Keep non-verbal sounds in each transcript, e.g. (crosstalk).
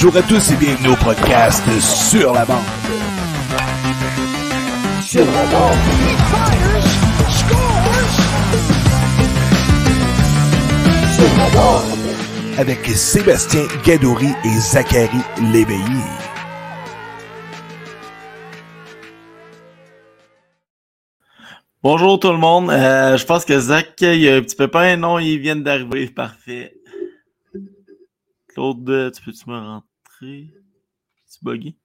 Bonjour à tous et bienvenue au podcast Sur la bande. Sur la bande. Sur la bande. Avec Sébastien Gadouri et Zachary Léveillé. Bonjour tout le monde. Euh, je pense que Zach, il y a un petit pépin. Non, ils viennent d'arriver. Parfait. Claude, tu peux-tu me rentrer? C'est buggy.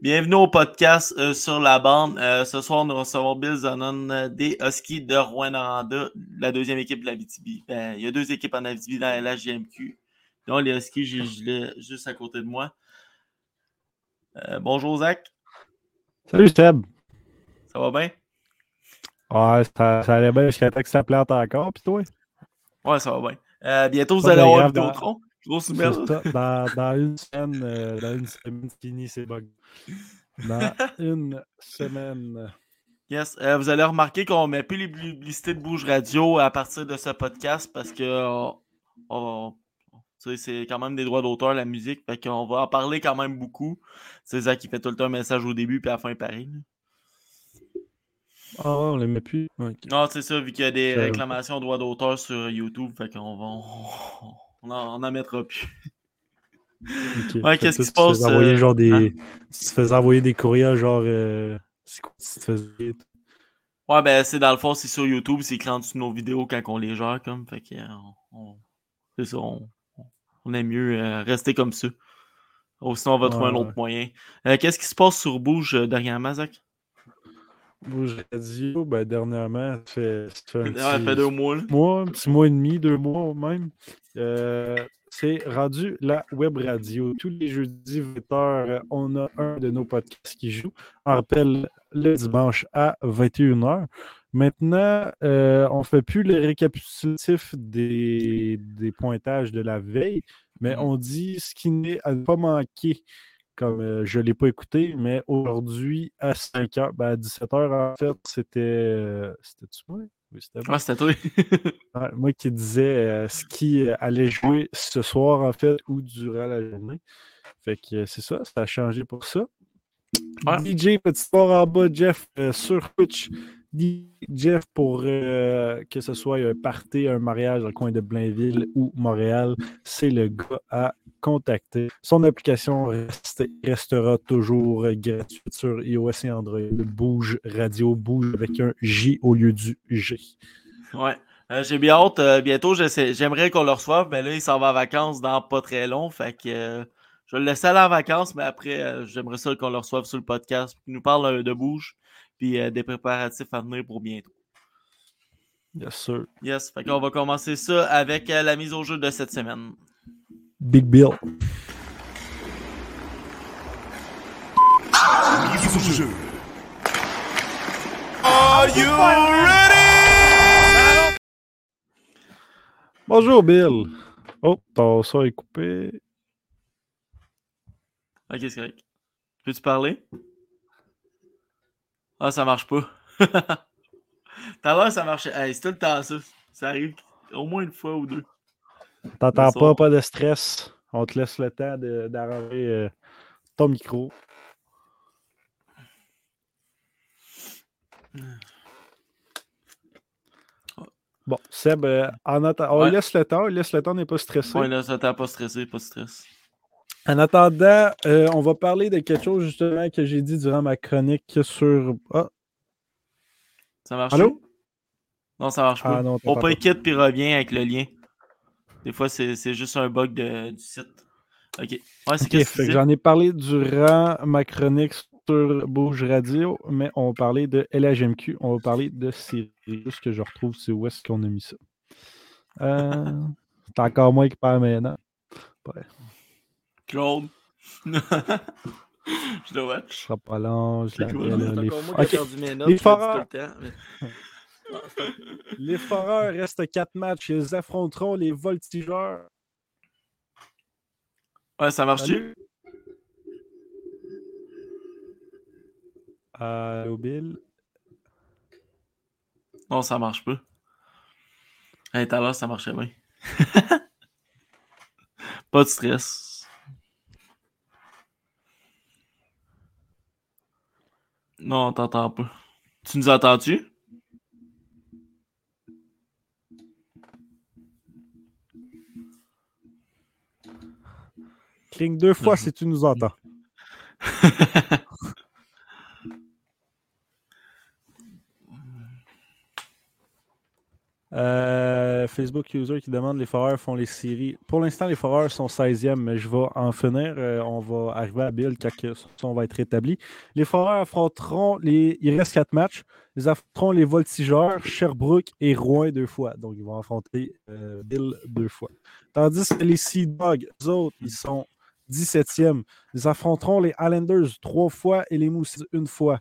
Bienvenue au podcast euh, sur la bande. Euh, ce soir, nous recevons Bill Zanon euh, des Huskies de Rouen-Noranda, la deuxième équipe de la BTB. Ben, il y a deux équipes en Abitibi dans la LHGMQ. Non, les Huskies, j'ai je l'ai juste à côté de moi. Bonjour Zach, Salut Seb. ça va bien? Ouais, ça, ça allait bien jusqu'à temps que ça plante encore, pis toi? Ouais, ça va bien. Bientôt, vous allez avoir Vidéotron. Grosse ça, dans, dans une semaine, euh, dans une semaine, fini ces bugs. Dans une semaine. Yes. Euh, vous allez remarquer qu'on met plus les publicités de Bouge Radio à partir de ce podcast parce que euh, on- c'est quand même des droits d'auteur, la musique. Fait qu'on va en parler quand même beaucoup. C'est ça qui fait tout le temps un message au début puis à la fin pareil. là. Ah ouais, on les met plus. Non, c'est ça, vu qu'il y a des Ça- réclamations droits d'auteur sur YouTube, fait qu'on va. On, on en, on en mettra plus. Ouais, qu'est-ce que qui se tu passe, te faisais envoyer euh, genre des. hein? Tu te faisais envoyer des courriels genre. euh, tu faisais. Ouais, ben c'est dans le fond, c'est sur YouTube, c'est écrit en dessous de nos vidéos quand on les gère comme. Fait que euh, on, c'est ça, on, on aime mieux euh, rester comme ça. Ou sinon on va trouver un autre ouais. moyen. Qu'est-ce qui se passe sur Bouge euh, dernièrement, Bouge Radio, ben dernièrement, ça fait. Ça fait un petit- fait deux mois là. mois, un petit mois et demi, deux mois même. Euh, c'est rendu la web radio. Tous les jeudis 20h, on a un de nos podcasts qui joue. On rappelle le dimanche à 21h. Maintenant, euh, on ne fait plus le récapitulatif des, des pointages de la veille, mais Mhm. on dit ce qui n'est à ne pas manquer. Comme euh, je ne l'ai pas écouté, mais aujourd'hui, à 5h, ben à 17h, en fait, c'était. euh, C'était-tu moi? Oui, c'était moi. C'était toi. (laughs) Ouais, moi qui disais euh, ce qui allait jouer ce soir, en fait, ou durant la journée. Fait que c'est ça, ça a changé pour ça. Ouais. DJ, petite part en bas, Jeff, euh, sur Twitch. Jeff pour euh, que ce soit un party, un mariage dans le coin de Blainville ou Montréal, c'est le gars à contacter. Son application reste- restera toujours euh, gratuite sur iOS et Android. Bouge Radio, bouge avec un J au lieu du G. Ouais. Euh, J'ai bien hâte. euh, bientôt, j'aimerais qu'on le reçoive, mais là, il s'en va en vacances dans pas très long. Fait que euh, je vais le laisser aller en vacances, mais après, euh, j'aimerais ça qu'on le reçoive sur le podcast. Qu'il nous parle euh, de bouge, puis euh, des préparatifs à venir pour bientôt. Yes, sir. Yes, fait qu'on va commencer ça avec euh, la mise au jeu de cette semaine. Big Bill. Mise au jeu. Are you ready? Bonjour, Bill. Oh, ton son est coupé. Ok, c'est correct. Peux-tu parler? Ah, ça marche pas. (laughs) À l'heure, ça marchait. Hey, c'est tout le temps ça. Ça arrive au moins une fois ou deux. T'entends Le pas, pas de stress. On te laisse le temps d'arranger euh, ton micro. Bon, Seb, euh, en on Ouais. laisse le temps, on laisse le temps, on n'est pas stressé. Ouais, là, ça t'a pas stressé, pas de stress. En attendant, euh, on va parler de quelque chose justement que j'ai dit durant ma chronique sur. Ah, Ça marche Allô? Non, ça marche pas. Ah non, On pas quitte puis revient avec le lien. Des fois, c'est juste un bug de- du site. Ok. Ouais, c'est j'en ai parlé durant ma chronique sur Bouge Radio, mais on va parler de LHMQ, on va parler de série. Juste que je retrouve, c'est où est-ce qu'on a mis ça. Euh, (laughs) c'est encore moi qui parle maintenant. Claude. (laughs) je dois Je serai pas long, je C'est la C'est les- moi qui ai Ok, perdu mes notes. Les le foreurs. tout le temps, mais- (laughs) Les Foreurs restent quatre matchs. Ils affronteront les Voltigeurs. Ouais, ça marche-tu? Allô, Bill. Non, ça marche pas. Hey, tout à l'heure, ça marchait bien. (laughs) pas de stress. Non, on t'entend pas. Tu nous entends-tu? Cligne deux fois si tu nous entends. (laughs) Euh, Facebook user qui demande les foreurs font les séries. Pour l'instant, les foreurs sont 16e, mais je vais en finir. Euh, on va arriver à Bill quand ça va être rétabli. Les foreurs affronteront les. Il reste quatre matchs. Ils affronteront les voltigeurs, Sherbrooke et Rouen deux fois. Donc, ils vont affronter euh, Bill deux fois. Tandis que les Sea Dogs, eux autres, ils sont 17e. Ils affronteront les Islanders trois fois et les Mousses une fois.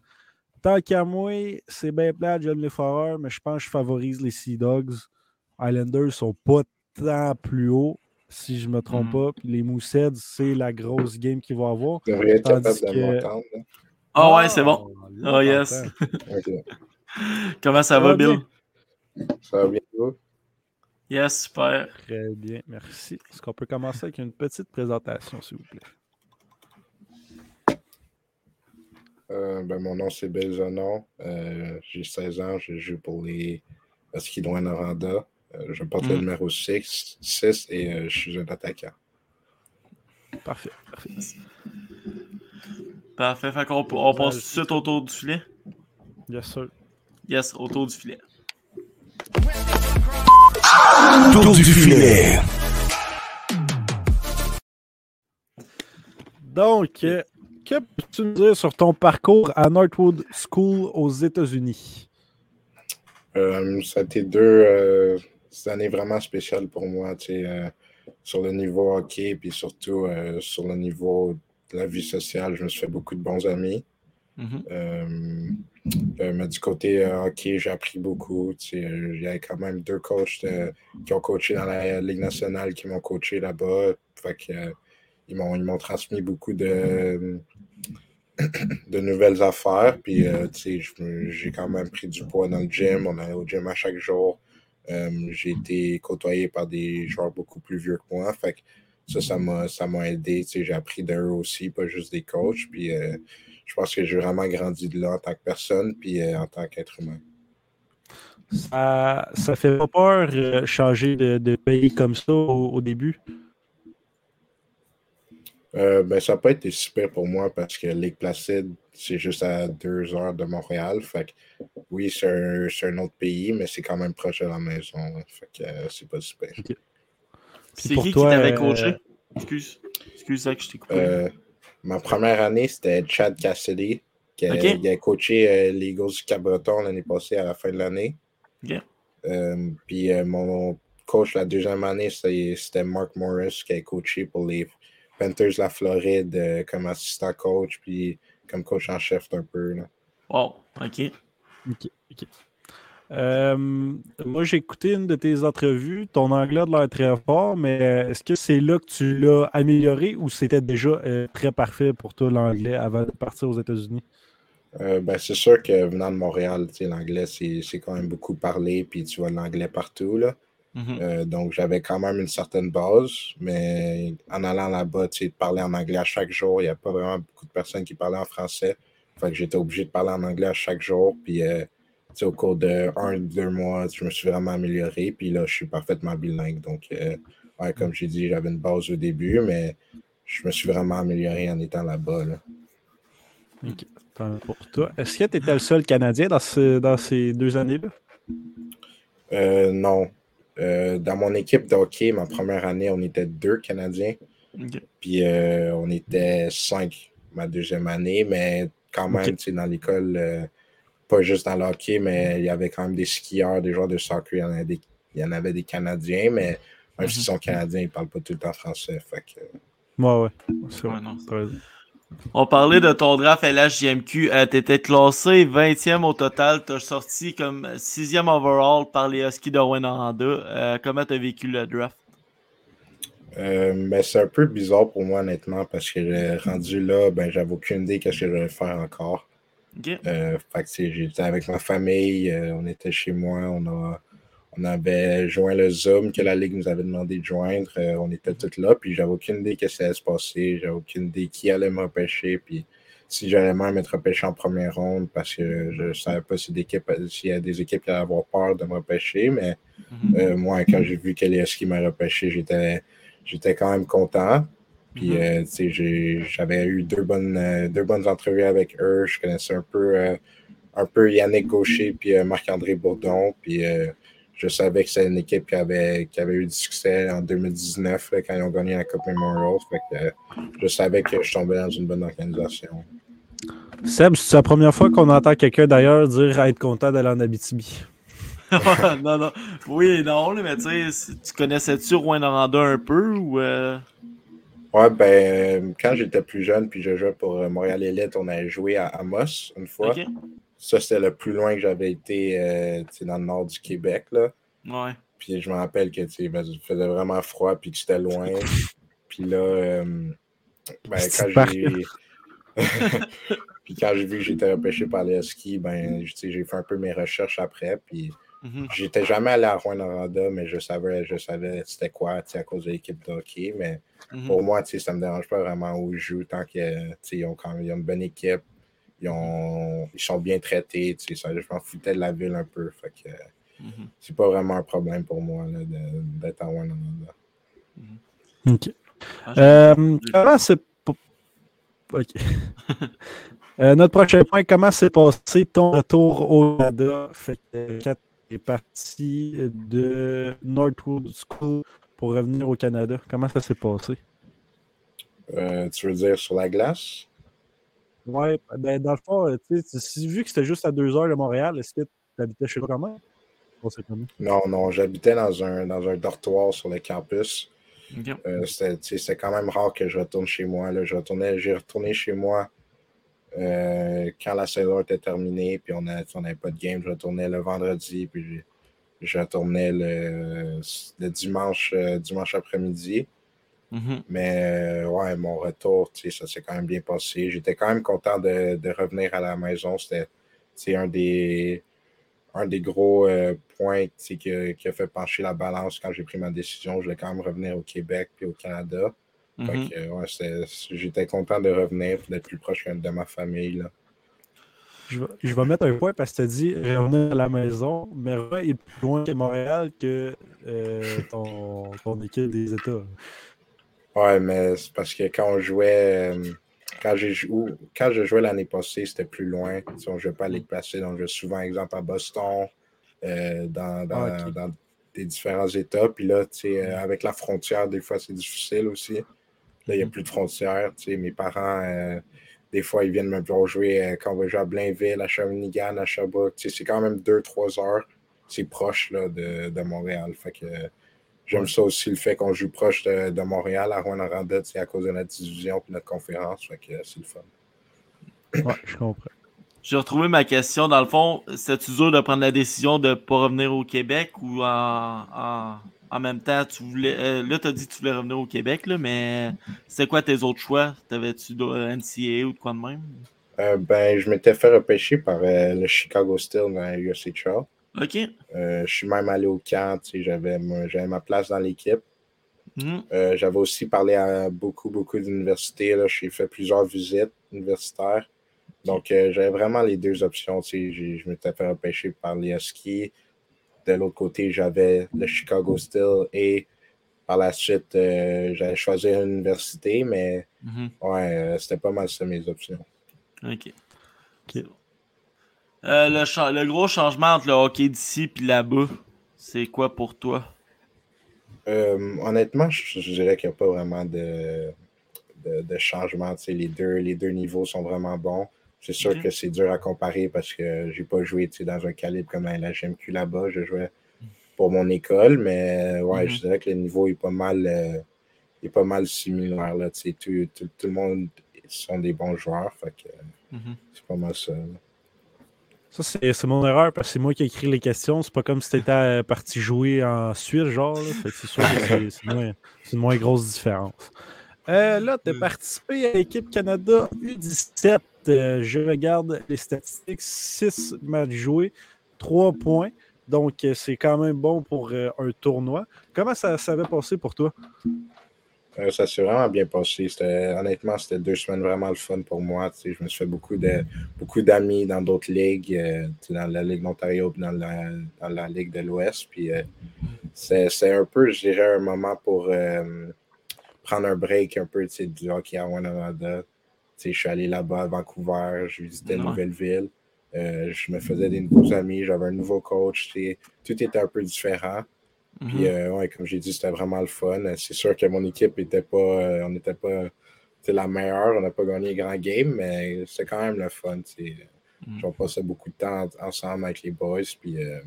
Tant qu'à moi, c'est bien plat, j'aime les Foreurs, mais je pense que je favorise les Sea Dogs. Islanders sont pas tant plus hauts, si je me trompe Mhm. pas. Puis les Mooseheads, c'est la grosse game qu'ils vont avoir. Vous être capable de que- là. Ah ouais, c'est bon. Oh, yes. (laughs) Comment ça Ça va, va Bill? bien. Ça va bien, vous? Yes, super. Très bien, merci. Est-ce qu'on peut commencer avec une petite présentation, s'il vous plaît? Euh, ben, mon nom, c'est Belzonon. Euh, j'ai 16 ans. Je joue pour les de Rwanda. Euh, je porte le Mm. numéro 6, 6 et euh, je suis un attaquant. Parfait. parfait. Parfait. Fait qu'on on passe tout de suite autour du filet. Yes, sir. Yes, autour du filet. Tour du filet. Donc, que peux-tu nous dire sur ton parcours à Northwood School aux États-Unis? Euh, ça a été deux euh, années vraiment spéciales pour moi, tu sais, euh, sur le niveau hockey, puis surtout euh, sur le niveau de la vie sociale. Je me suis fait beaucoup de bons amis. Euh, mais du côté euh, hockey, j'ai appris beaucoup. tu sais, Il y avait quand même deux coachs de- qui ont coaché dans la Ligue nationale qui m'ont coaché là-bas. Fait que, euh, ils m'ont transmis beaucoup de, de nouvelles affaires. Puis, euh, tu sais, j'ai quand même pris du poids dans le gym. On allait au gym à chaque jour. Euh, j'ai été côtoyé par des joueurs beaucoup plus vieux que moi. Ça, ça m'a aidé. Tu sais, j'ai appris d'eux aussi, pas juste des coachs. Puis, euh, je pense que j'ai vraiment grandi de là en tant que personne, puis en tant qu'être humain. Ça, ça fait pas peur changer de, pays comme ça au début? Euh, ben, ça n'a pas été super pour moi parce que Lake Placide, c'est juste à deux heures de Montréal. Fait que oui, c'est un, c'est un autre pays, mais c'est quand même proche de la maison. hein. Fait que euh, c'est pas super. C'est qui toi, qui t'avait euh, coaché? Excuse. Excuse ça que je t'ai coupé. Euh, ma première année, c'était Chad Cassidy, qui a, il a coaché euh, les Eagles du Cap-Breton l'année passée à la fin de l'année. Euh, puis euh, mon coach la deuxième année, c'était Mark Morris qui a coaché pour les Panthers de la Floride euh, comme assistant coach, puis comme coach en chef un peu. là. Wow, ok. Ok, ok. Euh, moi, j'ai écouté une de tes entrevues. Ton anglais a l'air très fort, mais euh, est-ce que c'est là que tu l'as amélioré ou c'était déjà euh, très parfait pour toi l'anglais avant de partir aux États-Unis? Euh, ben, c'est sûr que venant de Montréal, l'anglais, c'est c'est quand même beaucoup parlé, puis tu vois l'anglais partout. Là. Mhm. Euh, donc, j'avais quand même une certaine base, mais en allant là-bas, tu sais, de parler en anglais à chaque jour, il n'y a pas vraiment beaucoup de personnes qui parlaient en français. Fait que j'étais obligé de parler en anglais à chaque jour. Puis, euh, tu sais, au cours de un, deux mois, je me suis vraiment amélioré. Puis là, je suis parfaitement bilingue. Donc, euh, ouais, comme j'ai dit, j'avais une base au début, mais je me suis vraiment amélioré en étant là-bas. là. Ok, pour toi. Est-ce que tu étais le seul Canadien dans, ce- dans ces deux années-là? Non. Euh, dans mon équipe de hockey, ma première année, on était deux Canadiens. Puis euh, on était cinq ma deuxième année, mais quand même, tu sais, dans l'école, euh, pas juste dans le hockey, mais il y avait quand même des skieurs, des joueurs de soccer, il y en avait des, il y en avait des Canadiens, mais même s'ils sont Canadiens, ils ne parlent pas tout le temps français. Fait que, Ouais, ouais. C'est vrai. Ouais, non. On parlait de ton draft LHJMQ. Euh, tu étais classé 20e au total. Tu as sorti comme 6e overall par les Huskies de Rwanda. Euh, comment tu as vécu le draft? Euh, c'est un peu bizarre pour moi, honnêtement, parce que j'ai rendu là, ben, j'avais aucune idée de ce que je vais faire encore. Euh, j'étais avec ma famille, euh, on était chez moi, on, a, on avait joint le Zoom que la Ligue nous avait demandé de joindre. euh, on était tous là, puis j'avais aucune idée que ça allait se passer. J'avais aucune idée qui allait me repêcher, puis si j'allais même être repêché en première ronde, parce que je ne savais pas si s'il y a des équipes qui allaient avoir peur de me repêcher, mais Mhm. euh, moi, quand j'ai vu Huskies m'a repêché, j'étais, j'étais quand même content. Puis, euh, tu sais, j'ai- j'avais eu deux bonnes, euh, deux bonnes entrevues avec eux. Je connaissais un peu, euh, un peu Yannick Gaucher puis Marc-André Bourdon. Puis, euh, je savais que c'était une équipe qui avait, qui avait eu du succès en 2019 là, quand ils ont gagné la Coupe Memorial. Fait que, euh, je savais que je tombais dans une bonne organisation. Seb, c'est la première fois qu'on entend quelqu'un d'ailleurs dire être content d'aller en Abitibi. (laughs) non, non. Oui et non, mais tu sais, tu connaissais-tu Rwanda un peu ou. euh, Ouais, ben, euh, quand j'étais plus jeune, puis je jouais pour Montréal Elite, on avait joué à Amos une fois. Ok. Ça, c'était le plus loin que j'avais été euh, tu sais, dans le nord du Québec. Là. Ouais. Puis je me rappelle que tu sais, ben, il faisait vraiment froid puis que c'était loin. Puis là, euh, ben, quand j'ai. (laughs) puis quand j'ai vu que j'étais repêché par les Huskies, ben, tu sais, j'ai fait un peu mes recherches après. Puis Mhm. j'étais jamais allé à Rwanda, mais je savais, je savais c'était quoi tu sais, à cause de l'équipe de hockey. Mais Mhm. pour moi, tu sais, ça me dérange pas vraiment où ils jouent tant qu'ils ont, quand- ils ont une bonne équipe. Ils, ont, ils sont bien traités. tu sais, Ça, je m'en foutais de la ville un peu. Fait que, Mhm. c'est pas vraiment un problème pour moi là, de- d'être à Rwanda. OK. Ah, Euh, comment c'est. po- OK. (laughs) Euh, notre prochain point, comment s'est passé ton retour au Canada? Fait que quand tu es parti de Northwood School pour revenir au Canada, comment ça s'est passé? Euh, tu veux dire sur la glace? Ouais, ben dans le fond, euh, tu sais, vu que c'était juste à deux heures de Montréal, est-ce que tu habitais chez toi quand même? Non, non, j'habitais dans un, dans un dortoir sur le campus. Ok. Euh, C'était quand même rare que je retourne chez moi. là. Je retournais, j'ai retourné chez moi euh, quand la saison était terminée, puis on n'avait pas de game. Je retournais le vendredi, puis je, je retournais le, le dimanche, euh, dimanche après-midi. Mhm. Mais euh, ouais, mon retour, tu sais, ça s'est quand même bien passé. J'étais quand même content de, de revenir à la maison. C'était un des, un des gros euh, points qui, a, qui a fait pencher la balance quand j'ai pris ma décision. Je voulais quand même revenir au Québec puis au Canada. Ouais, c'était- j'étais content de revenir d'être plus proche de ma famille. Là. Je vais, je vais mettre un point parce que tu as dit revenir à la maison, mais est plus loin que Montréal que euh, ton, ton équipe des États. Ouais, mais c'est parce que quand on jouait, euh, quand j'ai jou- quand je jouais l'année passée, c'était plus loin. On ne jouait pas à Ligue placée, donc je jouais souvent, exemple, à Boston, euh, dans, dans, Ah, dans des différents États. Puis là, euh, avec la frontière, des fois, c'est difficile aussi. Là, il n'y a Mhm. plus de frontière. Mes parents, euh, des fois, ils viennent me voir jouer quand on va jouer à Blainville, à Shawinigan, à Sherbrooke. C'est quand même deux, trois heures. C'est proche là, de, de Montréal. Fait que j'aime ça aussi, le fait qu'on joue proche de, de Montréal, à Rwanda, à cause de notre division et notre conférence. Fait que euh, c'est le fun. Ouais, je comprends. J'ai retrouvé ma question. Dans le fond, c'était-tu dur de prendre la décision de ne pas revenir au Québec ou en, en, en même temps, tu voulais. euh, là, tu as dit que tu voulais revenir au Québec, là, mais c'est quoi tes autres choix? T'avais-tu de NCA ou de quoi de même? Euh, ben, je m'étais fait repêcher par euh, le Chicago Steel dans la USHL. Ok. Euh, je suis même allé au camp, tu sais, j'avais ma- j'avais ma place dans l'équipe. Mhm. Euh, j'avais aussi parlé à beaucoup, beaucoup d'universités. là. J'ai fait plusieurs visites universitaires. Donc, euh, j'avais vraiment les deux options. tu sais. J'ai- Je m'étais fait repêcher par les Huskies. De l'autre côté, j'avais le Chicago Steel et par la suite, euh, j'allais choisir une université, mais Mhm. ouais, c'était pas mal ça mes options. Ok. Euh, le, cha- le gros changement entre le hockey d'ici et là-bas, c'est quoi pour toi? Euh, honnêtement, je, je dirais qu'il n'y a pas vraiment de, de, de changement. tu sais, Les deux, les deux niveaux sont vraiment bons. C'est sûr que c'est dur à comparer parce que j'ai pas joué tu sais, dans un calibre comme la GMQ là-bas. Je jouais pour mon école, mais ouais, Mhm. je dirais que le niveau est pas mal, euh, est pas mal similaire. Là, tu sais, tout, tout, tout le monde sont des bons joueurs. Fait que, Mhm. c'est pas mal ça. là. Ça, c'est mon erreur parce que c'est moi qui ai écrit les questions. C'est pas comme si t'étais euh, parti jouer en Suisse, genre. c'est sûr que (laughs) c'est- une moins grosse différence. Euh, là, tu as Mm. participé à l'équipe Canada U17. Euh, je regarde les statistiques 6 matchs joués, 3 points. Donc, euh, c'est quand même bon pour euh, un tournoi. Comment ça, ça avait passé pour toi? Euh, ça s'est vraiment bien passé. Honnêtement, c'était deux semaines vraiment le fun pour moi. Tu sais, je me suis fait beaucoup de beaucoup d'amis dans d'autres ligues, euh, dans la Ligue d'Ontario dans la, dans la Ligue de l'Ouest. Puis euh, c'est un peu, je dirais, un moment pour euh, prendre un break un peu tu sais, du hockey à Canada. Je suis allé là-bas à Vancouver, j'ai visité une Ouais. nouvelle ville. Euh, je me faisais des nouveaux amis, j'avais un nouveau coach. Tout était un peu différent. Puis, Mhm. euh, ouais, comme j'ai dit, c'était vraiment le fun. C'est sûr que mon équipe était pas, euh, on n'était pas c'était la meilleure. On n'a pas gagné grand game, mais c'est quand même le fun. tu sais. On passait beaucoup de temps en- ensemble avec les boys. Puis, euh,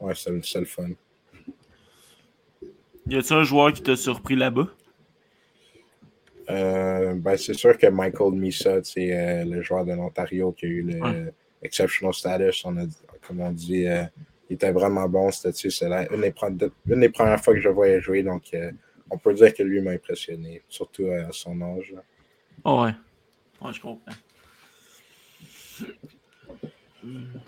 ouais, c'est le fun. Y a-t-il un joueur qui t'a surpris là-bas? Euh, ben, c'est sûr que Michael Misa, c'est euh, le joueur de l'Ontario qui a eu le Ouais. exceptional status, on a, comme on dit. euh, il était vraiment bon. C'était la- une, des une des premières fois que je le voyais jouer. Donc, euh, on peut dire que lui m'a impressionné, surtout à son âge. Ah ouais. Ouais, je comprends.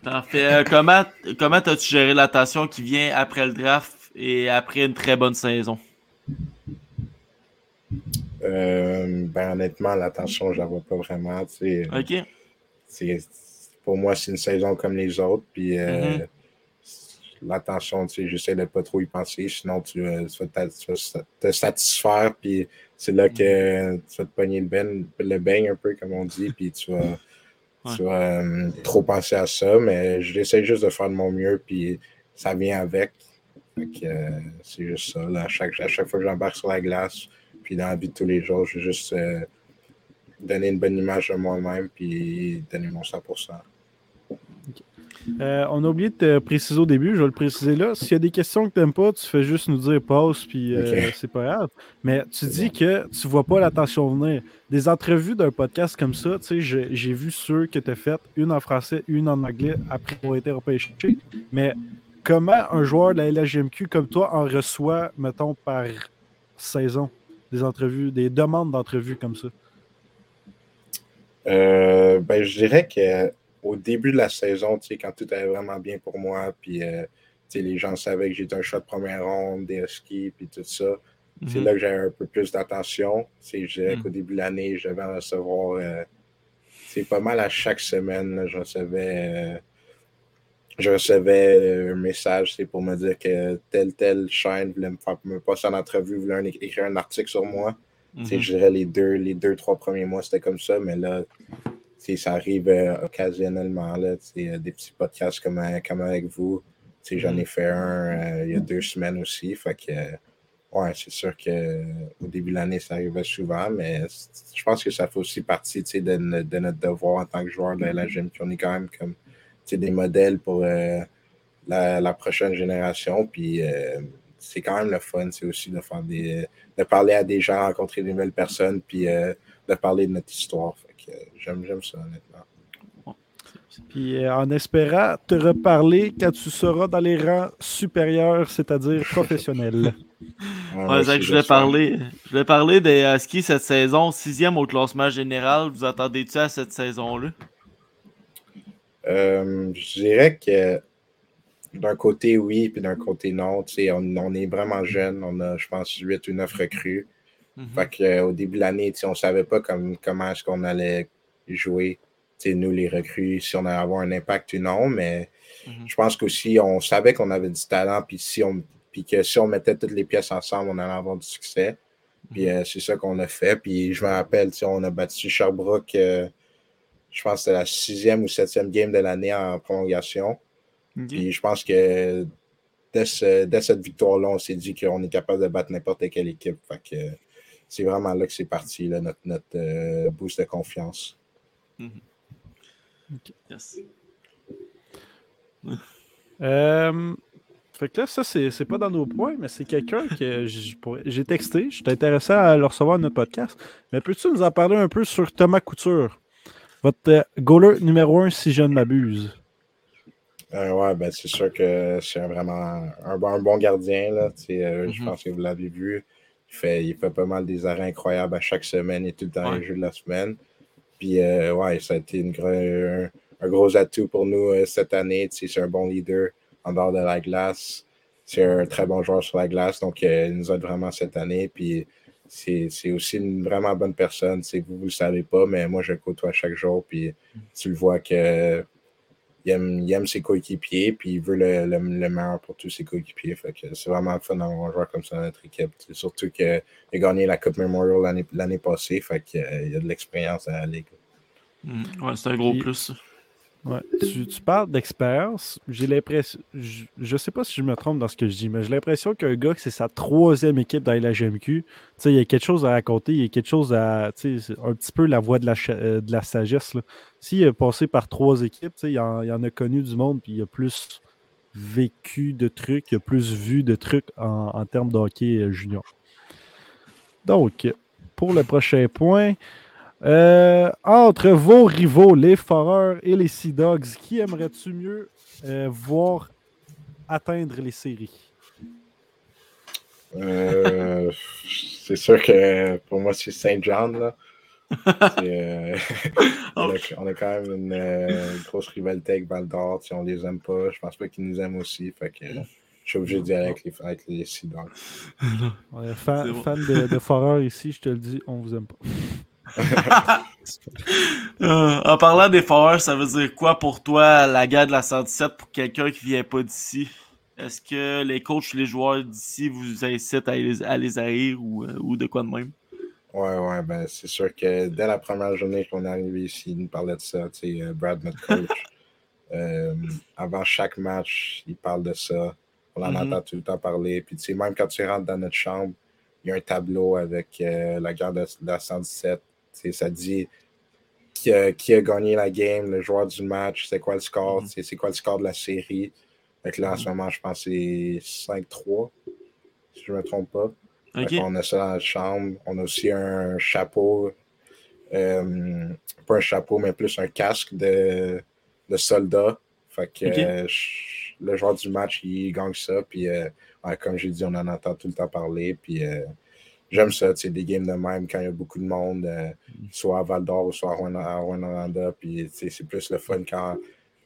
Parfait. Euh, comment comment as-tu géré la tension qui vient après le draft et après une très bonne saison? Euh, ben, honnêtement, l'attention, je la vois pas vraiment. tu sais. OK. C'est- pour moi, c'est une saison comme les autres. Puis euh, Mhm. L'attention, tu sais, j'essaie de pas trop y penser. Sinon, tu, euh, tu vas te, tu vas sa- te satisfaire. Puis c'est là que tu vas te pogner le, ben, le beigne un peu, comme on dit. Puis tu vas, tu vas euh, trop penser à ça. Mais j'essaie juste de faire de mon mieux. Puis ça vient avec. Euh, c'est juste ça. là. À, chaque, à chaque fois que j'embarque sur la glace, puis dans la vie de tous les jours, je veux juste donner une bonne image de moi-même. Puis donner mon 100%. Euh, on a oublié de te préciser au début, je vais le préciser là. S'il y a des questions que tu n'aimes pas, tu fais juste nous dire pause, puis euh, c'est pas grave. Mais tu dis que tu vois pas l'attention venir. Des entrevues d'un podcast comme ça, tu sais, j'ai vu ceux que tu as faites, une en français, une en anglais, après avoir été repêché. Mais comment un joueur de la LHGMQ comme toi en reçoit, mettons, par saison, des entrevues, des demandes d'entrevues comme ça? Euh, ben, je dirais que au début de la saison, tu sais, quand tout allait vraiment bien pour moi, puis euh, tu sais, les gens savaient que j'étais un choix de première ronde, des Huskies, puis tout ça, c'est Mhm. là que j'avais un peu plus d'attention. Je dirais Mhm. qu'au début de l'année, je devais en recevoir euh, c'est pas mal à chaque semaine. là, je recevais, euh, je recevais un message pour me dire que telle, telle chaîne voulait me faire me passer en entrevue, voulait un- écrire un article sur moi. Mhm. Je dirais les deux, les deux, trois premiers mois, c'était comme ça, mais là, ça arrive euh, occasionnellement, là, euh, des petits podcasts comme, euh, comme avec vous. J'en ai fait un il y a deux semaines aussi. Fait que, ouais, c'est sûr qu'au début de l'année, ça arrivait souvent, mais je pense que ça fait aussi partie de, de notre devoir en tant que joueur de la gym. Puis on est quand même comme des modèles pour euh, la, la prochaine génération. Puis euh, c'est quand même le fun, c'est aussi de faire des de parler à des gens, rencontrer de nouvelles personnes, puis euh, de parler de notre histoire. Fait que, euh, j'aime, j'aime ça, honnêtement. Puis euh, en espérant te reparler quand tu seras dans les rangs supérieurs, c'est-à-dire (laughs) professionnels. Ouais, Ouais, ouais, Zach, c'est je voulais parler, je voulais parler des Huskies cette saison, sixième au classement général. Vous attendez-tu à cette saison-là? Euh, je dirais que d'un côté, oui, puis d'un côté, non. Tu sais, on, on est vraiment jeune. On a, je pense, 8 ou 9 recrues. Mhm. Fait euh, au début de l'année, on ne savait pas comme, comment est-ce qu'on allait jouer. Nous, les recrues, si on allait avoir un impact ou non. Mais Mhm. je pense qu'aussi, on savait qu'on avait du talent. Puis, si on, puis que si on mettait toutes les pièces ensemble, on allait avoir du succès. Puis euh, c'est ça qu'on a fait. Puis je me rappelle, on a battu Sherbrooke, euh, je pense que c'était la sixième ou septième game de l'année en prolongation. Puis je pense que dès, ce- dès cette victoire-là, on s'est dit qu'on est capable de battre n'importe quelle équipe. Fait que c'est vraiment là que c'est parti, là, notre, notre euh, boost de confiance. Yes. (laughs) Euh, Fait que là, ça, c'est pas dans nos points, mais c'est quelqu'un que j'ai texté. Je suis intéressé à le recevoir à notre podcast. Mais peux-tu nous en parler un peu sur Thomas Couture? Votre euh, goaler numéro un, si je ne m'abuse? Euh, ouais, ben c'est sûr que c'est vraiment un, bon- un bon gardien. Là, Je Mhm. pense que vous l'avez vu. Il fait, il fait pas mal des arrêts incroyables à chaque semaine et tout le temps Ouais. les jeux de la semaine. Puis ouais, ouais, ça a été une un, un gros atout pour nous euh, cette année. C'est un bon leader en dehors de la glace. C'est un très bon joueur sur la glace. Donc euh, il nous aide vraiment cette année. Puis c'est c'est aussi une vraiment bonne personne. Sais, Vous ne le savez pas, mais moi je le côtoie chaque jour. Puis tu le vois que il aime, il aime ses coéquipiers, puis il veut le, le- le meilleur pour tous ses coéquipiers. C'est vraiment le fun d'avoir un joueur comme ça dans notre équipe. Surtout qu'il a gagné la Coupe Memorial l'année- l'année passée, fait qu'il a de l'expérience dans la ligue. Mm. Ouais, c'est un gros Puis- plus. Ouais. Tu, parles d'expérience. J'ai l'impression. Je, je sais pas si je me trompe dans ce que je dis, mais j'ai l'impression qu'un gars c'est sa troisième équipe dans la GMQ, il y a quelque chose à raconter, il y a quelque chose à. un petit peu la voie de la, euh, de la sagesse. S'il est passé par trois équipes, il, en, il en a connu du monde, puis il a plus vécu de trucs, il a plus vu de trucs en, en termes de hockey euh, junior. Donc, pour le prochain point, euh, entre vos rivaux, les Foreurs et les Sea Dogs, qui aimerais-tu mieux euh, voir atteindre les séries? Euh, c'est sûr que pour moi, c'est Saint John. Là. Euh, (laughs) on, a, on a quand même une, grosse rivalité avec Val d'Or. Si on les aime pas, je pense pas qu'ils nous aiment aussi. Fait que je suis obligé d'y aller avec les, avec les Sea Dogs. On est fan, bon. fan de, de Foreurs ici, je te le dis, on vous aime pas. Euh, en parlant des Foreurs, ça veut dire quoi pour toi la guerre de la 117 pour quelqu'un qui vient pas d'ici? Est-ce que les coachs, les joueurs d'ici vous incitent à les, à les haïr ou, euh, ou de quoi de même? Ouais, ouais, ben c'est sûr que dès la première journée qu'on est arrivé ici, il nous parlait de ça. Tu sais, euh, Brad, notre coach, (laughs) euh, avant chaque match, il parle de ça. On en Mhm. entend tout le temps parler. Puis, tu sais, même quand tu rentres dans notre chambre, il y a un tableau avec la guerre de, de la 117. Ça dit qui a, qui a gagné la game, le joueur du match, c'est quoi le score, Mhm. c'est quoi le score de la série. Fait que là, en ce moment, je pense que c'est 5-3, si je ne me trompe pas. Qu'on a ça dans la chambre. On a aussi un chapeau, euh, pas un chapeau, mais plus un casque de, de soldat. Fait que euh, je- le joueur du match, il gagne ça. Puis, euh, ouais, comme j'ai dit, on en entend tout le temps parler. Puis, euh, j'aime ça, tu sais, des games de même quand il y a beaucoup de monde, euh, soit à Val d'Or ou soit à Rwanda-. Puis, tu sais, c'est plus le fun quand,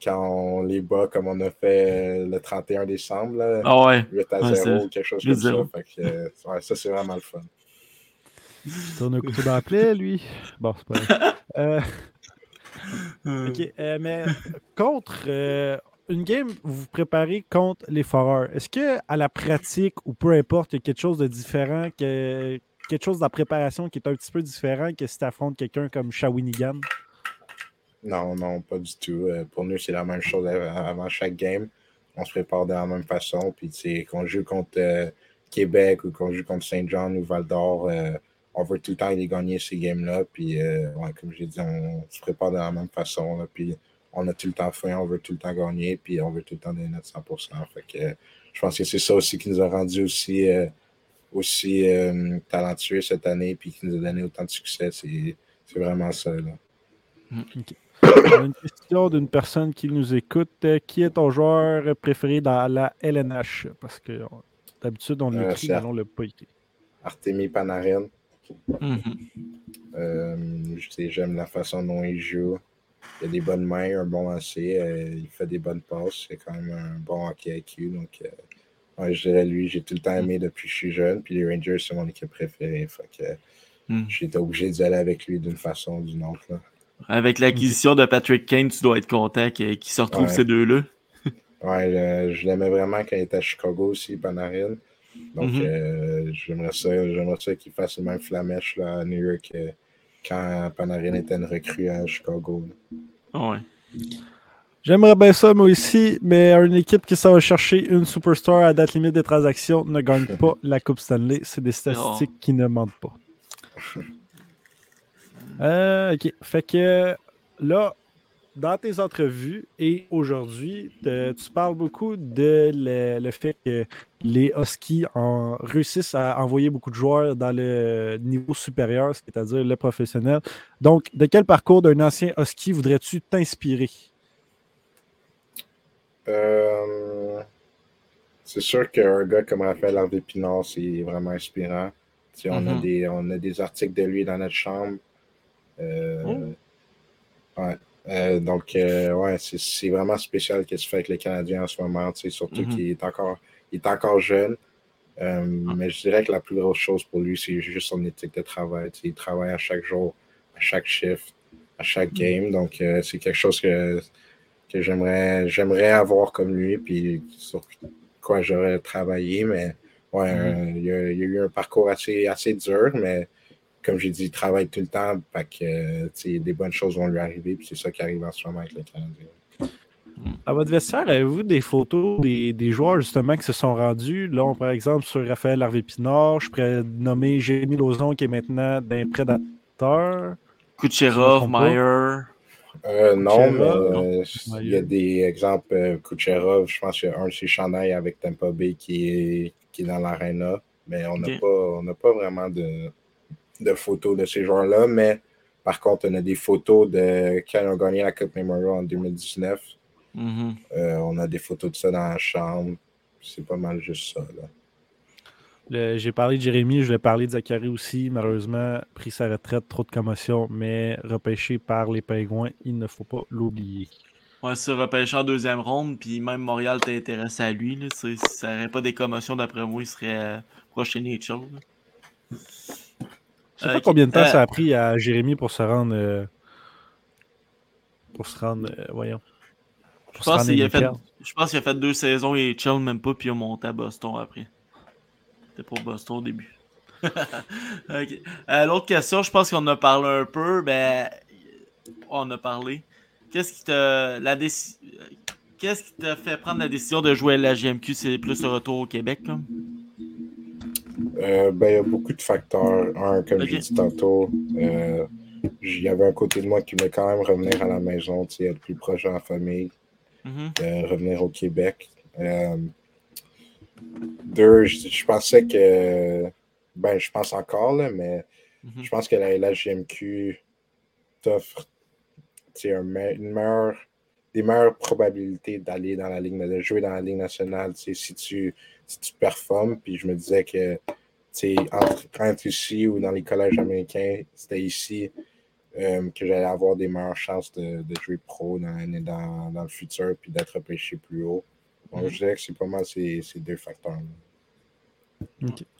quand on les bat comme on a fait euh, le 31 décembre. Là. Ah ouais. 8 à Ouais, 0 c'est- ou quelque chose 8 comme ça. zéro. Fait que, euh, ouais, ça, c'est vraiment le fun. Tourne un couteau dans la plaie, lui? Bon, c'est pas grave. Euh, (laughs) Euh, ok, euh, mais contre euh, une game, vous vous préparez contre les Foreurs. Est-ce que à la pratique ou peu importe, il y a quelque chose de différent, que, quelque chose dans la préparation qui est un petit peu différent que si tu affrontes quelqu'un comme Shawinigan? Non, non, pas du tout. Euh, pour nous, c'est la même chose av- avant chaque game. On se prépare de la même façon. Puis, qu'on joue contre euh, Québec ou qu'on joue contre Saint-Jean ou Val d'Or, euh, on veut tout le temps aller gagner ces games-là. Puis, comme j'ai dit, on se prépare de la même façon. Puis, on a tout le temps faim, on veut tout le temps gagner. Puis, on veut tout le temps donner notre 100%. Fait que, je pense que c'est ça aussi qui nous a rendu aussi, euh, aussi euh, talentueux cette année. Puis, qui nous a donné autant de succès. C'est vraiment ça. Là. On a une question d'une personne qui nous écoute. Euh, Qui est ton joueur préféré dans la LNH? Parce que d'habitude, on l'écrit, mais on ne l'a pas écrit. Artemi Panarin. Euh, je sais, J'aime la façon dont il joue. Il a des bonnes mains, un bon lancer. euh, il fait des bonnes passes. C'est quand même un bon hockey IQ. Donc, euh, ouais, je dirais lui, j'ai tout le temps aimé depuis que je suis jeune. Puis les Rangers, c'est mon équipe préférée. Fait que Mm. j'ai été obligé d'y aller avec lui d'une façon ou d'une autre. là. Avec l'acquisition de Patrick Kane, tu dois être content qu'il se retrouve Ouais. ces deux-là. Ouais, je, je l'aimais vraiment quand il était à Chicago aussi, Panarin. Donc, Mhm. euh, j'aimerais ça, qu'il fasse le même flamèche là, à New York quand Panarin était une recrue à Chicago. ouais. J'aimerais bien ça, moi aussi, mais une équipe qui s'en va chercher une superstar à date limite des transactions ne gagne (laughs) pas la Coupe Stanley. C'est des statistiques qui ne mentent pas. Euh, ok. Fait que là, dans tes entrevues et aujourd'hui, te- tu parles beaucoup de le, le fait que les Huskies en- réussissent à envoyer beaucoup de joueurs dans le niveau supérieur, c'est-à-dire le professionnel. Donc, de quel parcours d'un ancien Husky voudrais-tu t'inspirer? Euh, c'est sûr qu'un gars comme Raphaël Harvey Pinard, c'est vraiment inspirant. Tu sais, on, a Mhm. des, on a des articles de lui dans notre chambre. Euh, Oh. ouais. Euh, donc, euh, ouais, c'est, vraiment spécial ce qu'il fait avec les Canadiens en ce moment. tu sais, surtout Mhm. qu'il est encore, il est encore jeune. Euh, Mais je dirais que la plus grosse chose pour lui, c'est juste son éthique de travail. tu sais, il travaille à chaque jour, à chaque shift, à chaque game. Donc, c'est quelque chose que, que j'aimerais, j'aimerais avoir comme lui, puis sur quoi j'aurais travaillé. Mais ouais, Mhm. il, y a, il y a eu un parcours assez, assez dur, mais comme j'ai dit, il travaille tout le temps. Fait que, euh, des bonnes choses vont lui arriver, puis c'est ça qui arrive en ce moment avec les Canadiens. À votre vestiaire, avez-vous des photos des, des joueurs justement qui se sont rendus? Là, on, par exemple, sur Raphaël Harvey Pinard, je pourrais nommer Jérémy Lauzon qui est maintenant d'un prédateur. Kucherov. Meyer. Euh, non, mais euh, il y a des exemples. euh, Kucherov, je pense qu'il y a un de ses chandails avec Tampa Bay qui est, qui est dans l'arena. Mais on n'a Ok. pas, on n'a pas vraiment de, de photos de ces joueurs-là. Mais par contre, on a des photos de quand ils ont gagné la Coupe Memorial en 2019. Mhm. Euh, on a des photos de ça dans la chambre. C'est pas mal juste ça. J'ai parlé de Jérémy, je vais parler de Zachary aussi. Malheureusement, pris sa retraite, trop de commotion, mais repêché par les Pingouins, il ne faut pas l'oublier. Ouais, c'est repêché en deuxième ronde, puis même Montréal t'est intéressé à lui. Là, si ça n'aurait pas des commotions, d'après moi, il serait euh, prochain NHL. là. Je sais pas Ok. combien de temps Euh, ça a pris à Jérémy pour se rendre. euh, pour se rendre. euh, voyons. Je pense qu'il a fait, a deux saisons et chill même pas, puis il a monté à Boston après. C'était pour Boston au début. (laughs) Euh, L'autre question, je pense qu'on en a parlé un peu. Ben, on a parlé. Qu'est-ce qui te la déci- Qu'est-ce qui t'a fait prendre la décision de jouer à la GMQ? C'est plus le retour au Québec, comme? Euh, ben, il y a beaucoup de facteurs. Un, comme Ok. j'ai dit tantôt, euh, il y avait un côté de moi qui voulait quand même revenir à la maison, être plus proche de la famille, Mhm. euh, revenir au Québec. Deux, je, je pensais que, ben, je pense encore, là, mais Mhm. je pense que la LHGMQ t'offre un me- une meilleure, des meilleures probabilités d'aller dans la ligue, de jouer dans la ligue nationale, si tu, si tu performes. Puis je me disais que entre, entre ici ou dans les collèges américains, c'était ici euh, que j'allais avoir des meilleures chances de, de jouer pro dans, dans, dans le futur puis d'être repêché plus haut. Donc, Mhm. je dirais que c'est pas mal ces, ces deux facteurs.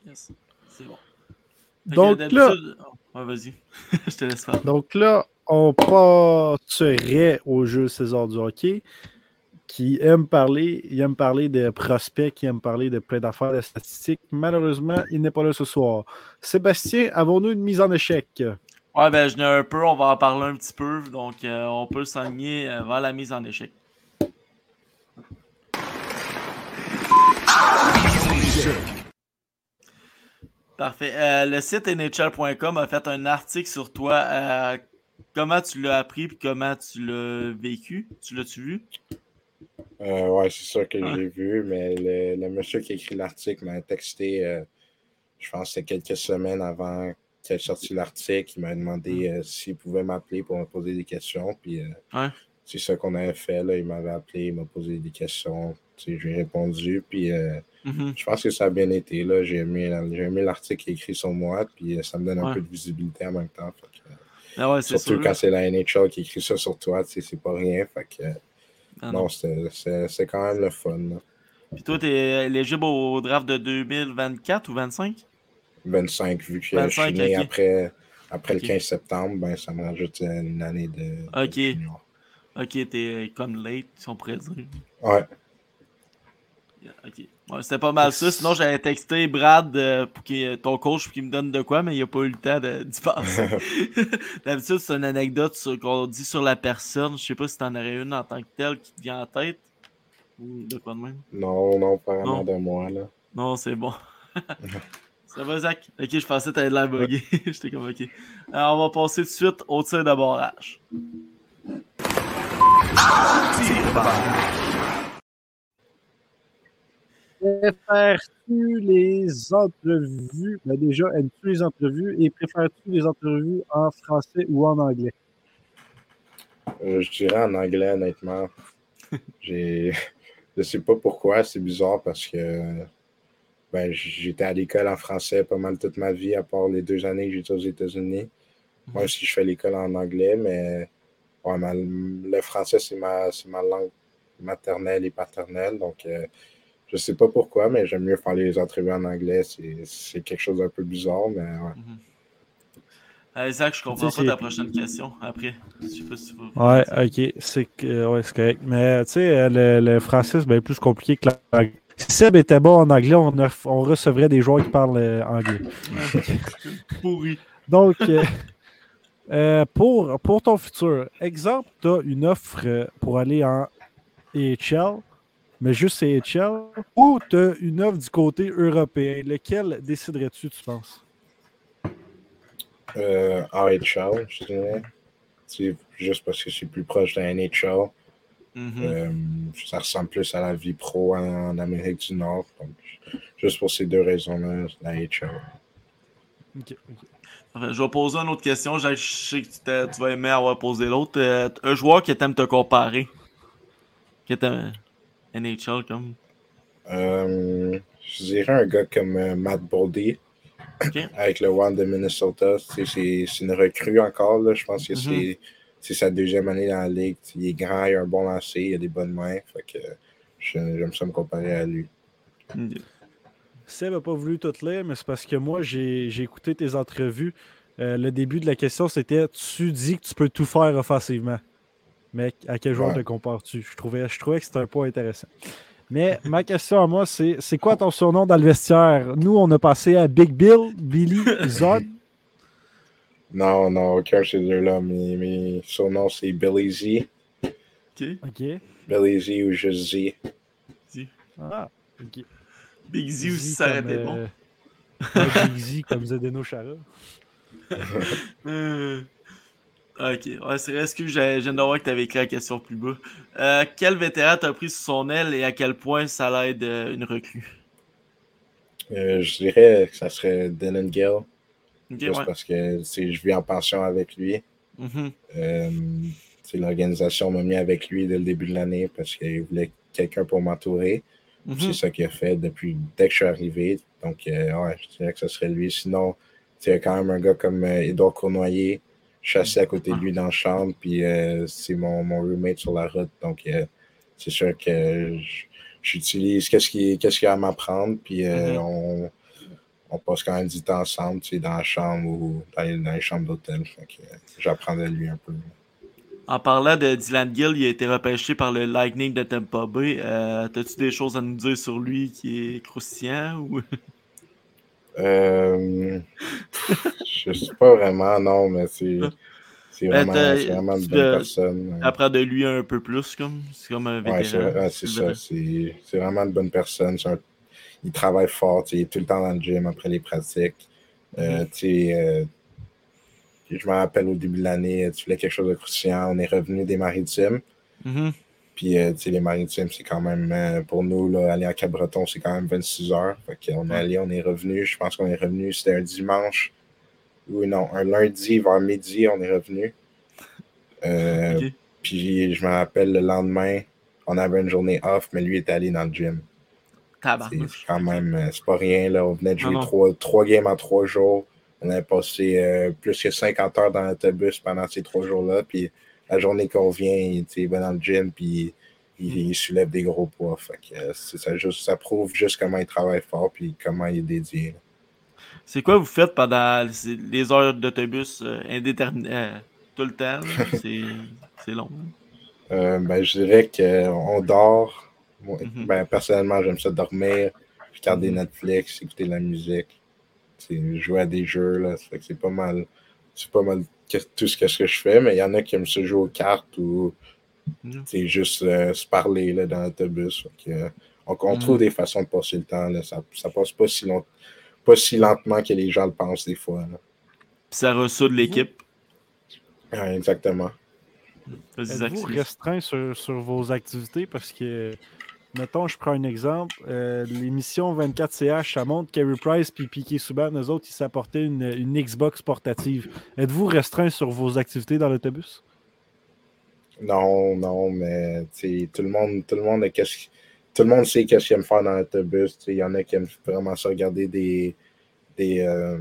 Yes. C'est bon. Donc là, oh, ouais, vas-y. (laughs) je te laisse faire. donc là, on passerait au jeu César du hockey qui aime parler, il aime parler de prospects, qui aime parler de plein d'affaires, de statistiques. Malheureusement, il n'est pas là ce soir. Sébastien, avons-nous une mise en échec? Ouais, ben, je n'ai un peu, on va en parler un petit peu. Donc, euh, on peut s'enligner euh, vers la mise en échec. Parfait. Euh, le site NHL.com a fait un article sur toi. comment tu l'as appris et comment tu l'as vécu? Tu l'as-tu vu? Euh, ouais, c'est sûr que Ouais. j'ai vu, mais le, le monsieur qui a écrit l'article m'a texté, euh, je pense que c'était quelques semaines avant qu'il ait sorti l'article. Il m'a demandé euh, s'il pouvait m'appeler pour me poser des questions. Puis euh, Ouais. c'est ça qu'on avait fait. Là. Il m'avait appelé, il m'a posé des questions. Tu sais, J'ai répondu. Puis Mhm. je pense que ça a bien été. J'ai aimé, aimé l'article qui est écrit sur moi. Puis ça me donne un Ouais. peu de visibilité en même temps. Que, Ah c'est surtout sûr. quand c'est la NHL qui écrit ça sur toi, c'est pas rien. Fait que, Ah non. non, c'est- quand même le fun. là. Puis toi, t'es éligible au draft de 2024 ou 25? 25, vu que je 25, suis né après, après le 15 septembre, ben, ça me rajoute une année de, de Ok. junior. Ok, t'es comme late, si on pourrait dire. Ouais, Yeah, Ok. Ouais, C'était pas mal ça. Sinon, j'avais texté Brad euh, pour qu'il- ton coach pour qu'il me donne de quoi, mais il a pas eu le temps de- d'y penser. (laughs) D'habitude, c'est une anecdote sur- qu'on dit sur la personne. Je sais pas si t'en aurais une en tant que telle qui te vient en tête. Ou de quoi de même? non, non, pas vraiment Non. de moi. Là. Non, c'est bon. (laughs) Ça va, Zach? Ok, je pensais que t'avais de l'air bugué. (laughs) J'étais comme ok. Alors, on va passer tout de suite au tir de barrage. Préfères-tu les entrevues? Ben déjà, aimes-tu les entrevues et préfères-tu les entrevues en français ou en anglais? Euh, je dirais en anglais, honnêtement. (laughs) J'ai... Je sais pas pourquoi, c'est bizarre parce que ben, j'étais à l'école en français pas mal toute ma vie, à part les deux années que j'étais aux États-Unis. Moi aussi, je fais l'école en anglais, mais ouais, ma- le français, c'est ma, c'est ma langue maternelle et paternelle. Donc, euh, je sais pas pourquoi, mais j'aime mieux faire les entrevues en anglais. C'est, c'est quelque chose d'un peu bizarre, mais ouais. Euh, Isaac, je comprends pas ta prochaine question après. Je sais pas si tu veux- Ouais, ok, c'est que- ouais, c'est correct. Mais tu sais, le, le français, c'est bien plus compliqué que l'anglais. Si Seb était bon en anglais, on, a- on recevrait des joueurs qui parlent euh, anglais. (laughs) Pourri. Donc, euh, (laughs) euh, pour, pour ton futur, exemple, tu as une offre euh, pour aller en AHL, mais juste AHL, ou tu as une offre du côté européen. Lequel déciderais-tu, tu penses? Euh, AHL, je dirais. C'est juste parce que c'est plus proche de la NHL. Mhm. Euh, ça ressemble plus à la vie pro en, en Amérique du Nord. Donc, juste pour ces deux raisons-là, la HL. Ok, ok. Enfin, je vais poser une autre question. Je sais que tu, vas aimer avoir posé l'autre. Euh, un joueur qui t'aime te comparer. Qui t'aime NHL comme? Euh, je dirais un gars comme euh, Matt Boldy (coughs) avec le Wild de Minnesota. C'est c'est une recrue encore. Là. Je pense que Mhm. c'est- c'est sa deuxième année dans la ligue. Il est grand, il a un bon lancer, il a des bonnes mains. Fait que je- j'aime ça me comparer à lui. Seb n'a pas voulu tout lire, mais c'est parce que moi, j'ai j'ai écouté tes entrevues. Euh, le début de la question, c'était Tu dis que tu peux tout faire offensivement. Mais à quel joueur Ouais. te compares-tu? Je trouvais, je trouvais que c'était un point intéressant. Mais ma question à moi, c'est c'est quoi ton surnom dans le vestiaire? Nous, on a passé à Big Bill, Billy, Zod. (laughs) Non, non, aucun de ces deux-là. Mes, surnoms, c'est Billy Z. Ok. OK. Billy Z ou juste Z. Ah, OK. Big Z aussi, Z ça aurait été bon. euh, Big Z comme Zdeno Chara. (laughs) Ok, ouais, c'est vrai, excuse, j'ai- je viens de voir que tu avais écrit la question plus bas. Euh, quel vétéran t'as pris sous son aile et à quel point ça l'aide euh, une recrue? Euh, je dirais que ça serait Dylan Gill. Juste ouais. parce que je vis en pension avec lui. Sais, L'organisation m'a mis avec lui dès le début de l'année parce qu'il voulait quelqu'un pour m'entourer. Mhm. C'est ça qu'il a fait depuis dès que je suis arrivé. Donc, ouais, je dirais que ce serait lui. Sinon, tu sais, quand même un gars comme Édouard Cournoyer. Suis assis à côté de lui dans la chambre, puis euh, c'est mon, mon roommate sur la route. Donc, euh, c'est sûr que j'utilise qu'est-ce qu'il y a à m'apprendre, puis euh, Mhm. on, on passe quand même du temps ensemble, tu sais, dans la chambre ou dans les, dans les chambres d'hôtel. J'apprends de lui un peu. En parlant de Dylan Gill, il a été repêché par le Lightning de Tampa Bay. T'as-tu des choses à nous dire sur lui qui est croustillant ou? (laughs) Euh, je sais pas vraiment, non, mais c'est c'est Ben, vraiment, vraiment une bonne personne. apprends de lui un peu plus comme c'est comme un Ouais, c'est vétéran. ouais, c'est ça. C'est c'est vraiment une bonne personne. Un- il travaille fort. Il est tout le temps dans le gym après les pratiques. Euh, tu sais, euh, je me rappelle au début de l'année, tu voulais quelque chose de croustillant. On est revenu des maritimes. Mhm. Puis, euh, tu sais, les maritimes, c'est quand même, euh, pour nous, là, aller à Cap-Breton, c'est quand même 26 heures. Fait qu'on est allé, on est revenu. Je pense qu'on est revenu, c'était un dimanche. Ou non, un lundi vers midi, on est revenu. Euh. Puis, je me rappelle, le lendemain, on avait une journée off, mais lui était allé dans le gym. C'est quand même, c'est pas rien. Là. On venait de jouer trois, trois games en trois jours. On avait passé euh, plus que 50 heures dans l'autobus pendant ces trois jours-là. Puis la journée qu'on vient, il, va dans le gym puis il, il soulève des gros poids. Fait que, euh, ça, juste, ça prouve juste comment il travaille fort puis comment il est dédié. là. C'est quoi vous faites pendant les- heures d'autobus euh, indéterminées euh, tout le temps? (laughs) C'est c'est long. Euh, ben, je dirais qu'on dort. Moi, Mhm. ben, personnellement, j'aime ça dormir, regarder. Netflix, écouter de la musique, jouer à des jeux. Là, Ça fait que c'est pas mal. C'est pas mal tout ce que, ce que je fais, mais il y en a qui aiment se jouer aux cartes ou tu sais, juste euh, se parler là, dans l'autobus. Euh, on, on trouve des façons de passer le temps. Là. Ça, ça passe pas si, long, pas si lentement que les gens le pensent des fois. là. Puis ça ressoude l'équipe. Ouais, exactement. Êtes-vous restreint sur, sur vos activités? Parce que, mettons, je prends un exemple. euh, L'émission 24CH, ça montre Carey Price puis Piquet Souban, eux autres, ils s'apportaient une, une Xbox portative. Êtes-vous restreint sur vos activités dans l'autobus? Non, non, mais tout le monde, tout le monde, a tout le monde sait qu'est-ce qu'il aime faire dans l'autobus. Il y en a qui aiment vraiment ça regarder des, des, euh,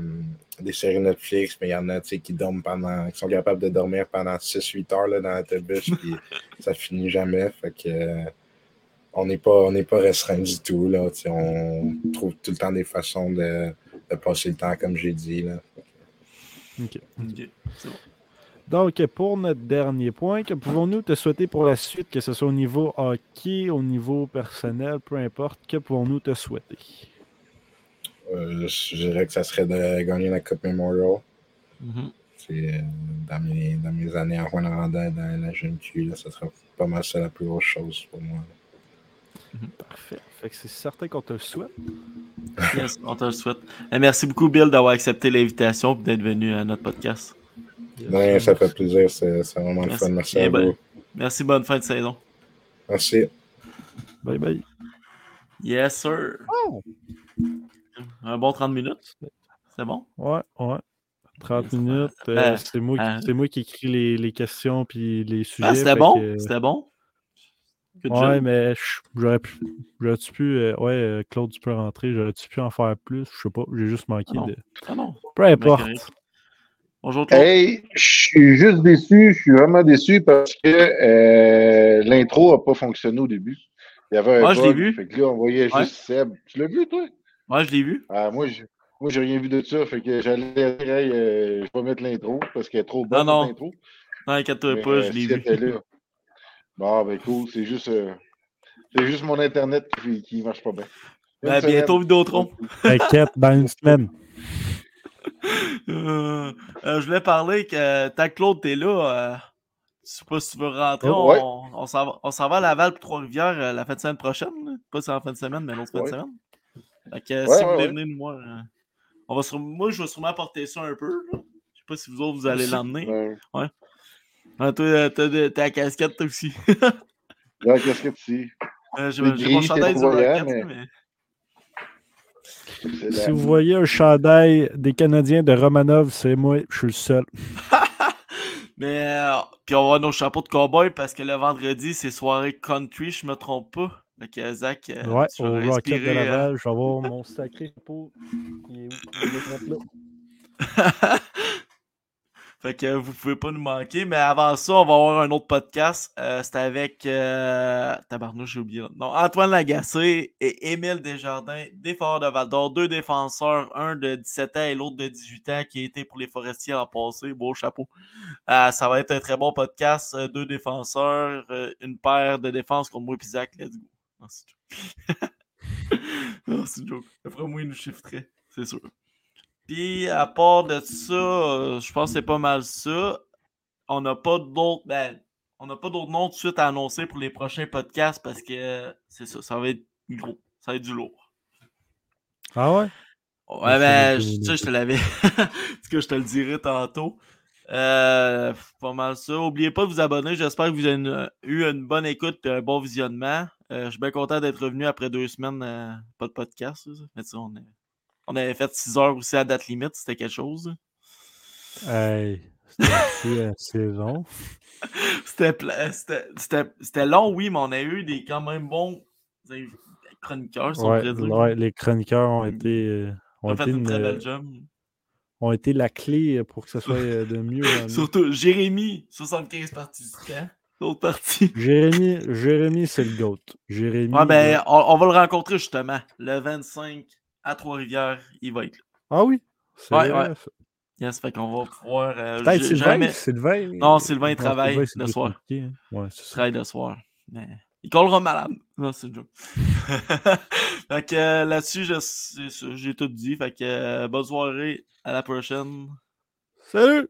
des séries Netflix, mais il y en a tu sais, qui dorment pendant, qui sont capables de dormir pendant 6-8 heures là, dans l'autobus, puis (laughs) ça finit jamais. Fait que euh, on n'est pas, on n'est pas restreint du tout. Là, on trouve tout le temps des façons de, de passer le temps, comme j'ai dit. Là. OK. Ok, c'est bon. Donc, pour notre dernier point, que pouvons-nous te souhaiter pour la suite, que ce soit au niveau hockey, au niveau personnel, peu importe, que pouvons-nous te souhaiter? Euh, je dirais que ça serait de gagner la Coupe Memorial. C'est, euh, dans, mes, dans mes années à Rwanda, dans la GMQ, là, ça serait pas mal ça la plus grosse chose pour moi. Parfait. Fait que c'est certain qu'on te le souhaite. Yes, on te le souhaite. Et merci beaucoup, Bill, d'avoir accepté l'invitation et d'être venu à notre podcast. Ouais, ça fait plaisir, c'est vraiment le fun. Merci Eh à ben, vous. Merci, bonne fin de saison. Merci. Bye bye. Yes, sir. Oh! Un bon 30 minutes. C'est bon? Ouais, ouais. 30 Yes, minutes. euh, ben, c'est moi, qui- euh, c'est moi qui écris les, les questions puis les sujets. Ah, c'était bon? que- C'était bon? Ouais, job. mais j'aurais pu. J'aurais-tu pu. euh, ouais, euh, Claude, tu peux rentrer. J'aurais-tu pu en faire plus? Je sais pas. J'ai juste manqué Ah non. de. Ah non. Peu importe. correct. Bonjour, Claude. Hey, je suis juste déçu, je suis vraiment déçu parce que euh, l'intro n'a pas fonctionné au début. Il y avait un Ouais, je l'ai vu. Fait que là, on voyait juste. Seb. Tu l'as vu, toi? Ouais, je l'ai vu. Ah, moi, je moi, j'ai rien vu de ça. Fait que j'allais dire, hey, euh, je vais mettre l'intro parce qu'elle est trop bonne, non. l'intro. Non, inquiète-toi pas, je l'ai si vu. là. Bon, ben cool, c'est juste, euh, c'est juste mon Internet qui, qui marche pas bien. Ben, bientôt, Vidéotron. T'inquiète, dans une semaine. (laughs) Euh, euh, je voulais parler que tant que Claude, t'es là. euh, je sais pas si tu veux rentrer. Oh, ouais. On, on s'en va, on s'en va à Laval pour Trois-Rivières euh, la fin de semaine prochaine. Pas sur la fin de semaine, mais l'autre fin de semaine. Fait que, Ouais, si vous ouais, voulez ouais. venir nous voir, euh, on va sur- moi, je vais sûrement apporter ça un peu. Je sais pas si vous autres, vous allez l'emmener. Ouais. Ah, toi, euh, t'as la casquette, toi aussi. (laughs) Qu'est-ce que tu Euh, J'ai Le mon chandail du voyant, Rocket, mais- mais... C'est Si la- vous voyez un chandail des Canadiens de Romanov, c'est moi. Je suis le seul. (laughs) Mais, euh, puis on va avoir nos chapeaux de cowboy parce que le vendredi, c'est soirée country, je me trompe pas. Que Zach, euh, Ouais, au Rocket de euh, Laval, je vais avoir mon sacré chapeau. Il est où? (laughs) Je vais le mettre là. Fait que vous pouvez pas nous manquer. Mais avant ça, on va avoir un autre podcast. Euh, C'était avec euh... Tabarnouche, j'ai oublié. Non, Antoine Lagacé et Émile Desjardins, des Foreurs de Val d'Or, deux défenseurs, un de 17 ans et l'autre de 18 ans qui a été pour les forestiers en passé. Beau chapeau. Euh, ça va être un très bon podcast. Euh, deux défenseurs, une paire de défense contre moi et Zach. Let's go. C'est une joke. (laughs) Après moi, il nous chiffrerait, c'est sûr. Puis, à part de ça, euh, je pense que c'est pas mal ça. On n'a pas d'autres. Ben, on n'a pas d'autres noms de suite à annoncer pour les prochains podcasts parce que euh, c'est ça, ça va être gros. Ça va être du lourd. Ah ouais? Ouais, ben, du tu sais, je te l'avais. (laughs) En tout cas, je te le dirai tantôt. Euh, pas mal ça. N'oubliez pas de vous abonner. J'espère que vous avez une- eu une bonne écoute et un bon visionnement. Euh, je suis bien content d'être revenu après deux semaines. euh, pas de podcast. ça? Mais tu sais, on, est- on avait fait 6 heures aussi à date limite. C'était quelque chose. Hey, c'était assez, assez long. C'était long, oui, mais on a eu des quand même bons euh, chroniqueurs, si on Ouais, pourrait dire. ouais, les chroniqueurs ont été, euh, On ont a fait une une, très belle euh, job. ont été la clé pour que ce soit euh, de mieux mieux. (laughs) Surtout Jérémy, 75 participants. L'autre partie. (laughs) Jérémy, Jérémy c'est le GOAT. Jérémy. Ouais, ben, on, on va le rencontrer justement le 25 à Trois-Rivières. Il va être là. Ah oui? C'est Ouais, vrai, ouais. ça. Yes, fait qu'on va pouvoir. euh, Peut-être Sylvain. jamais- Sylvain. Non, Sylvain, il travaille Sylvain, le soir. hein. Ouais, ça. travaille le soir. Mais il collera malade. Non, c'est une joke. (laughs) fait que euh, là-dessus, j'ai tout dit. Fait que euh, bonne soirée. À la prochaine. Salut!